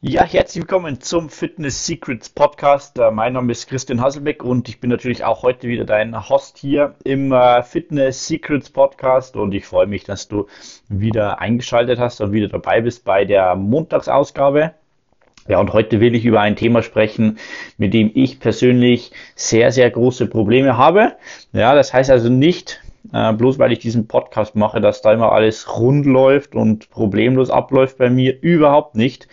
Ja, herzlich willkommen zum Fitness Secrets Podcast. Äh, mein Name ist Christian Hasselbeck und ich bin natürlich auch heute wieder dein Host hier im äh, Fitness Secrets Podcast und ich freue mich, dass du wieder eingeschaltet hast und wieder dabei bist bei der Montagsausgabe. Ja, und heute will ich über ein Thema sprechen, mit dem ich persönlich sehr, sehr große Probleme habe. Ja, das heißt also nicht, äh, bloß weil ich diesen Podcast mache, dass da immer alles rund läuft und problemlos abläuft bei mir, überhaupt nicht.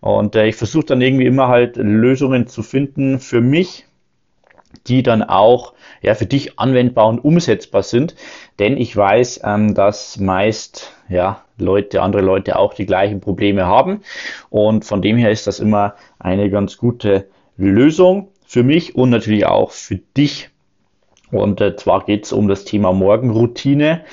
Und äh, ich versuche dann irgendwie immer halt Lösungen zu finden für mich, die dann auch ja, für dich anwendbar und umsetzbar sind. Denn ich weiß, ähm, dass meist ja, Leute, andere Leute auch die gleichen Probleme haben. Und von dem her ist das immer eine ganz gute Lösung für mich und natürlich auch für dich und äh, zwar geht es um das Thema Morgenroutine.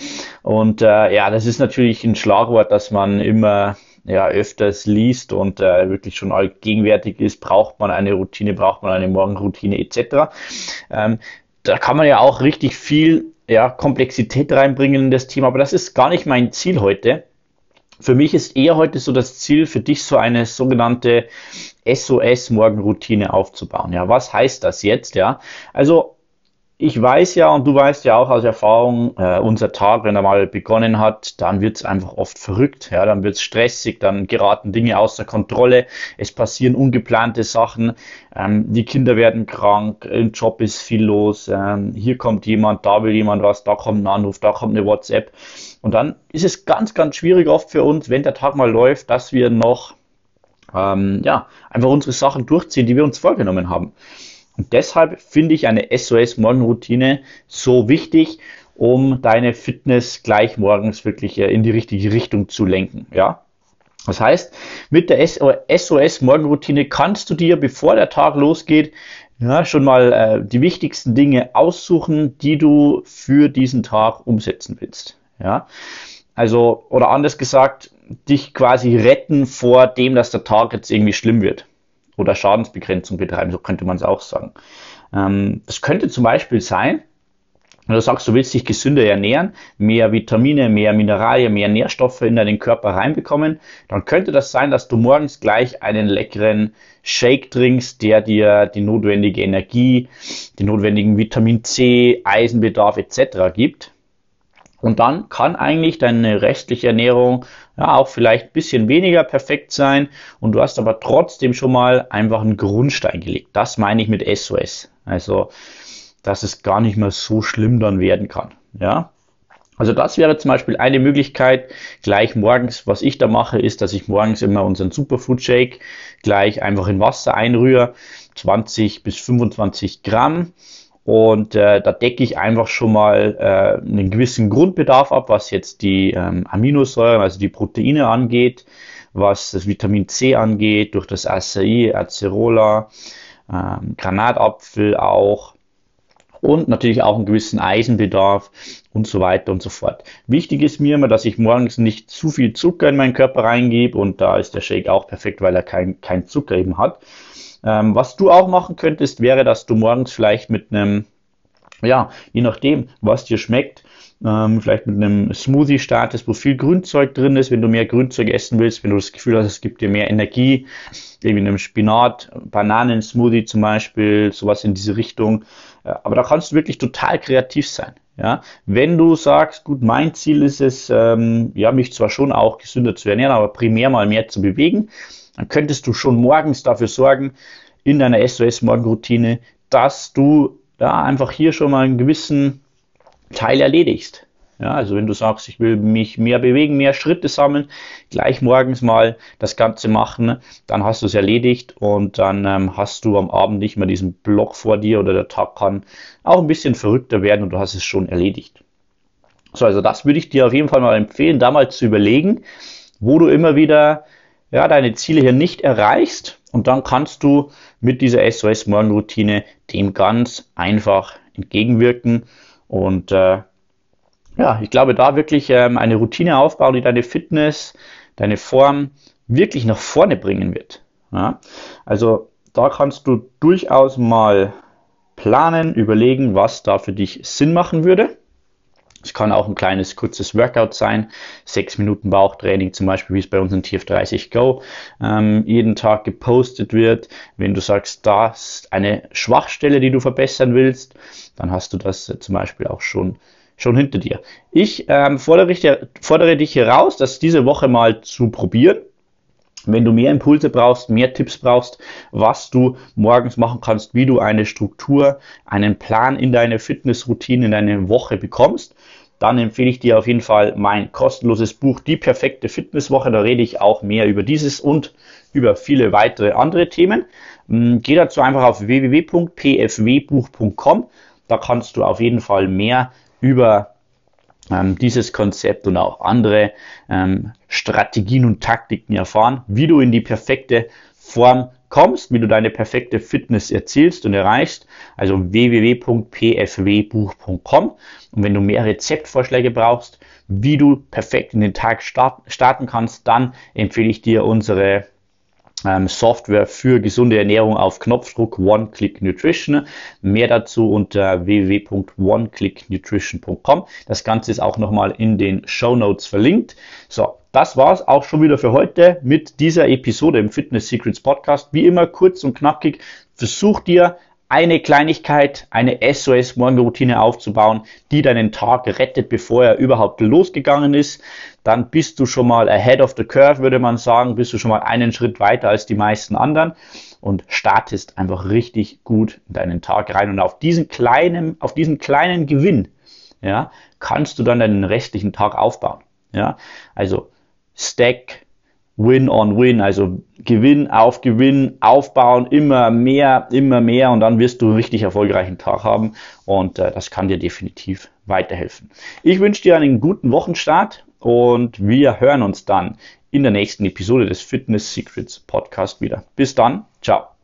Und äh, ja, das ist natürlich ein Schlagwort, das man immer ja, öfters liest und äh, wirklich schon allgegenwärtig ist. Braucht man eine Routine, braucht man eine Morgenroutine etc. Ähm, da kann man ja auch richtig viel ja, Komplexität reinbringen in das Thema, aber das ist gar nicht mein Ziel heute. Für mich ist eher heute so das Ziel, für dich so eine sogenannte SOS-Morgenroutine aufzubauen. Ja, was heißt das jetzt? Ja, also ich weiß ja und du weißt ja auch aus Erfahrung, äh, unser Tag, wenn er mal begonnen hat, dann wird es einfach oft verrückt, ja, dann wird es stressig, dann geraten Dinge außer Kontrolle, es passieren ungeplante Sachen, ähm, die Kinder werden krank, im Job ist viel los, ähm, hier kommt jemand, da will jemand was, da kommt ein Anruf, da kommt eine WhatsApp und dann ist es ganz, ganz schwierig oft für uns, wenn der Tag mal läuft, dass wir noch ähm, ja, einfach unsere Sachen durchziehen, die wir uns vorgenommen haben. Und deshalb finde ich eine SOS-Morgenroutine so wichtig, um deine Fitness gleich morgens wirklich äh, in die richtige Richtung zu lenken. Ja? Das heißt, mit der SOS-Morgenroutine kannst du dir, bevor der Tag losgeht, ja, schon mal äh, die wichtigsten Dinge aussuchen, die du für diesen Tag umsetzen willst. Ja? Also, oder anders gesagt, dich quasi retten vor dem, dass der Tag jetzt irgendwie schlimm wird oder Schadensbegrenzung betreiben, so könnte man es auch sagen. Ähm, könnte zum Beispiel sein, wenn du sagst, du willst dich gesünder ernähren, mehr Vitamine, mehr Mineralien, mehr Nährstoffe in deinen Körper reinbekommen, dann könnte das sein, dass du morgens gleich einen leckeren Shake trinkst, der dir die notwendige Energie, die notwendigen Vitamin C, Eisenbedarf etc. gibt. Und dann kann eigentlich deine restliche Ernährung ja auch vielleicht ein bisschen weniger perfekt sein und du hast aber trotzdem schon mal einfach einen Grundstein gelegt. Das meine ich mit SOS. Also, dass es gar nicht mehr so schlimm dann werden kann. Ja. Also das wäre zum Beispiel eine Möglichkeit, gleich morgens, was ich da mache, ist, dass ich morgens immer unseren Superfood Shake gleich einfach in Wasser einrühre, 20 bis 25 Gramm und äh, da decke ich einfach schon mal äh, einen gewissen Grundbedarf ab, was jetzt die ähm, Aminosäuren, also die Proteine angeht, was das Vitamin C angeht, durch das Acai, Acerola, ähm, Granatapfel auch und natürlich auch einen gewissen Eisenbedarf und so weiter und so fort. Wichtig ist mir immer, dass ich morgens nicht zu viel Zucker in meinen Körper reingebe und da ist der Shake auch perfekt, weil er kein, kein Zucker eben hat. Ähm, was du auch machen könntest, wäre, dass du morgens vielleicht mit einem, ja, je nachdem, was dir schmeckt, ähm, vielleicht mit einem Smoothie startest, wo viel Grünzeug drin ist, wenn du mehr Grünzeug essen willst, wenn du das Gefühl hast, es gibt dir mehr Energie, irgendwie einem Spinat, Bananen-Smoothie zum Beispiel, sowas in diese Richtung. Äh, aber da kannst du wirklich total kreativ sein. Ja, wenn du sagst, gut, mein Ziel ist es, ähm, ja, mich zwar schon auch gesünder zu ernähren, aber primär mal mehr zu bewegen, dann könntest du schon morgens dafür sorgen, in deiner SOS-Morgenroutine, dass du da einfach hier schon mal einen gewissen Teil erledigst. Ja, also wenn du sagst, ich will mich mehr bewegen, mehr Schritte sammeln, gleich morgens mal das Ganze machen, dann hast du es erledigt und dann ähm, hast du am Abend nicht mehr diesen Block vor dir oder der Tag kann auch ein bisschen verrückter werden und du hast es schon erledigt. So, also das würde ich dir auf jeden Fall mal empfehlen, da mal zu überlegen, wo du immer wieder ja, deine Ziele hier nicht erreichst und dann kannst du mit dieser SOS-Morgenroutine dem ganz einfach entgegenwirken und äh, ja, ich glaube, da wirklich ähm, eine Routine aufbauen, die deine Fitness, deine Form wirklich nach vorne bringen wird. Ja? Also da kannst du durchaus mal planen, überlegen, was da für dich Sinn machen würde. Es kann auch ein kleines, kurzes Workout sein. Sechs Minuten Bauchtraining zum Beispiel, wie es bei uns in TF30 Go ähm, jeden Tag gepostet wird. Wenn du sagst, das ist eine Schwachstelle, die du verbessern willst, dann hast du das äh, zum Beispiel auch schon schon hinter dir. Ich ähm, fordere, fordere dich heraus, das diese Woche mal zu probieren. Wenn du mehr Impulse brauchst, mehr Tipps brauchst, was du morgens machen kannst, wie du eine Struktur, einen Plan in deine Fitnessroutine, in deine Woche bekommst, dann empfehle ich dir auf jeden Fall mein kostenloses Buch Die perfekte Fitnesswoche. Da rede ich auch mehr über dieses und über viele weitere andere Themen. Hm, geh dazu einfach auf www.pfwbuch.com. Da kannst du auf jeden Fall mehr über ähm, dieses Konzept und auch andere ähm, Strategien und Taktiken erfahren, wie du in die perfekte Form kommst, wie du deine perfekte Fitness erzielst und erreichst. Also www.pfwbuch.com. Und wenn du mehr Rezeptvorschläge brauchst, wie du perfekt in den Tag starten kannst, dann empfehle ich dir unsere ähm, Software für gesunde Ernährung auf Knopfdruck One Click Nutrition. Mehr dazu unter www.oneclicknutrition.com. Das Ganze ist auch nochmal in den Show Notes verlinkt. So, das war's auch schon wieder für heute mit dieser Episode im Fitness Secrets Podcast. Wie immer kurz und knackig. Versuch dir eine Kleinigkeit, eine SOS-Morgenroutine aufzubauen, die deinen Tag rettet, bevor er überhaupt losgegangen ist, dann bist du schon mal ahead of the curve, würde man sagen, bist du schon mal einen Schritt weiter als die meisten anderen und startest einfach richtig gut in deinen Tag rein. Und auf diesen kleinen, auf diesen kleinen Gewinn, ja, kannst du dann deinen restlichen Tag aufbauen, ja, also Stack Win on Win, also Gewinn auf Gewinn aufbauen, immer mehr, immer mehr und dann wirst du einen richtig erfolgreichen Tag haben und äh, das kann dir definitiv weiterhelfen. Ich wünsche dir einen guten Wochenstart und wir hören uns dann in der nächsten Episode des Fitness Secrets Podcast wieder. Bis dann, ciao.